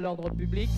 l'ordre public.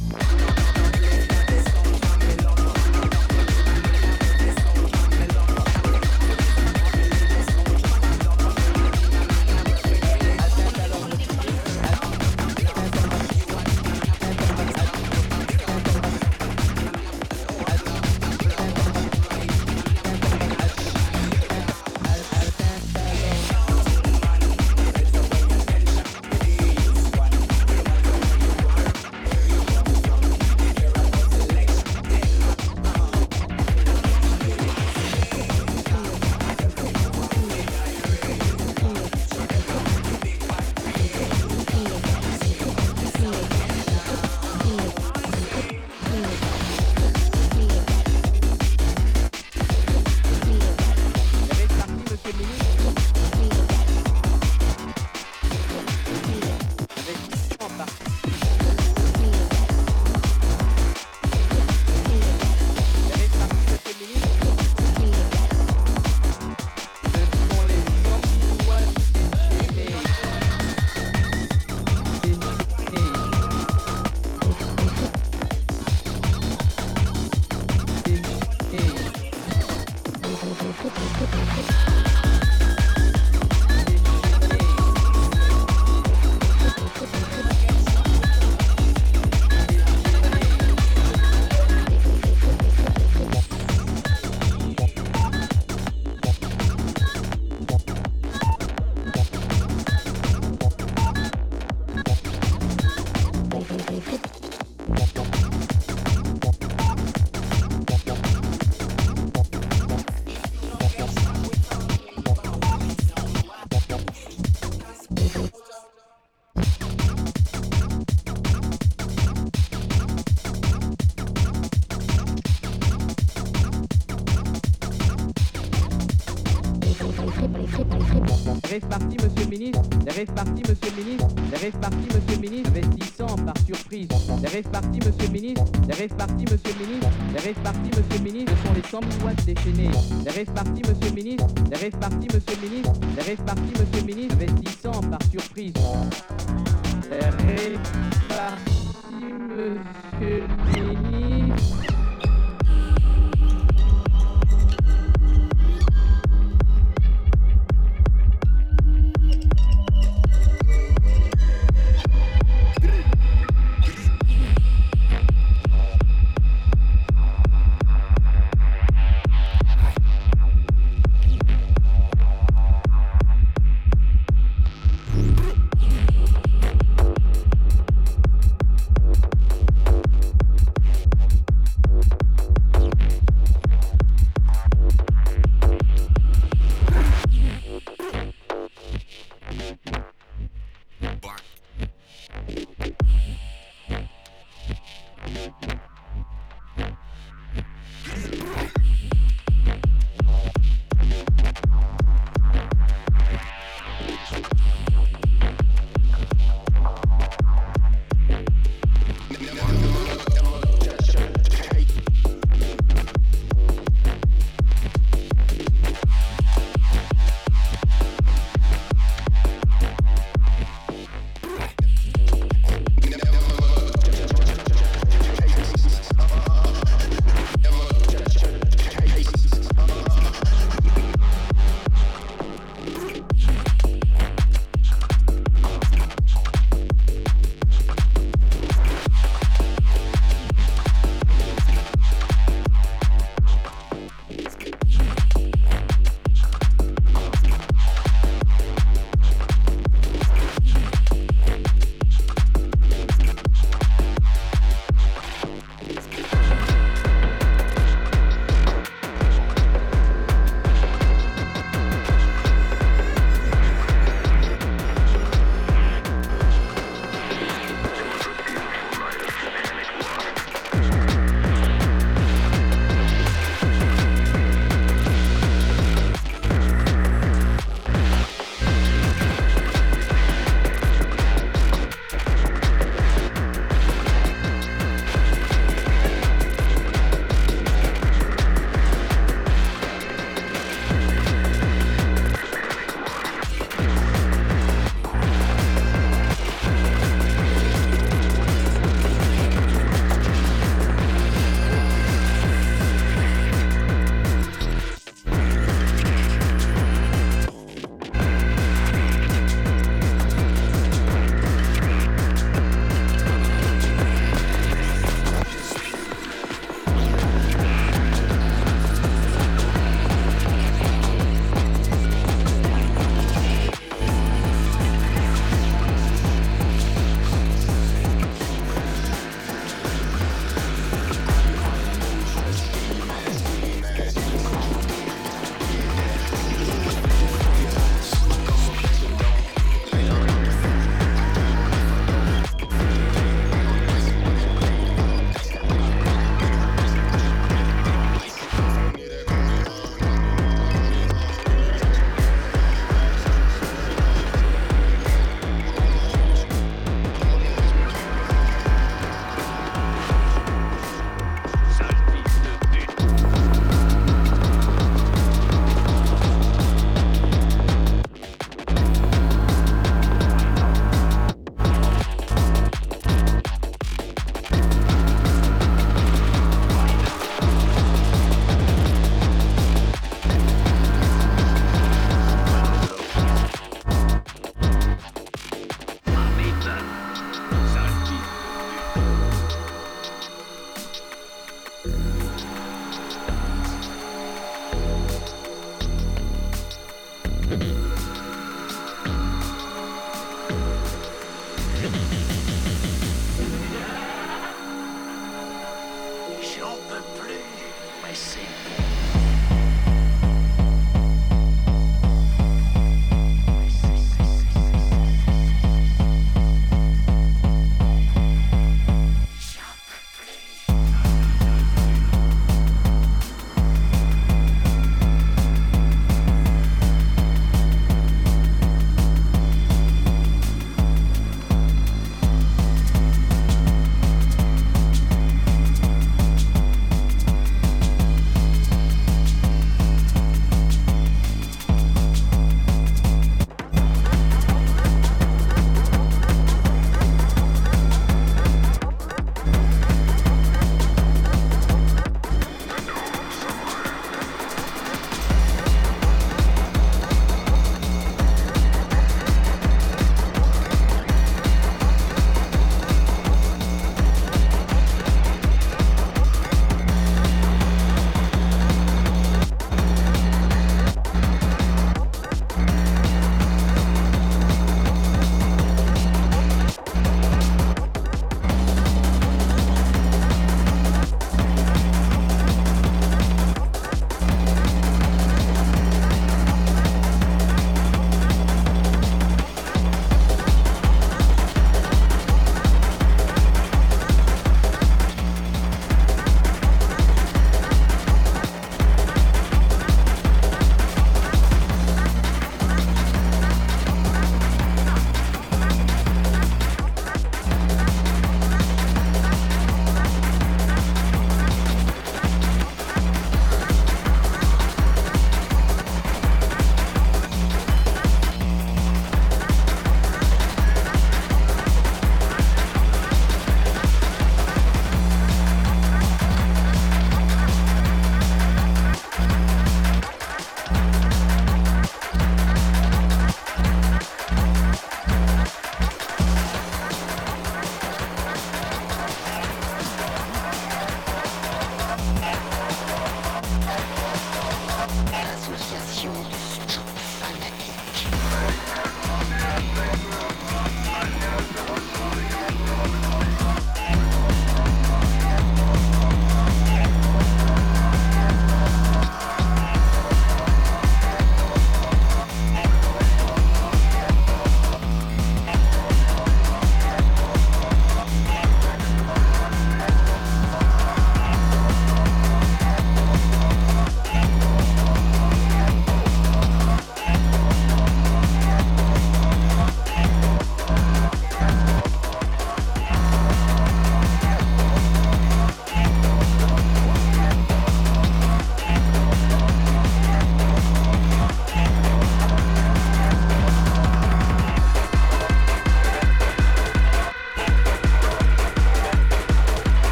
rêves partis, monsieur le ministre, investissant par surprise. Les rêves partis, monsieur le ministre, les rêves partis, monsieur le ministre, les rêves partis, monsieur le ministre, ce sont les 100 000 watts déchaînés. Les rêves partis, monsieur le ministre, les rêves partis, monsieur le ministre, les rêves partis, monsieur le ministre, investissant par surprise. Les rêves partis, monsieur le ministre.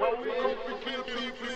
Well, we can't be free.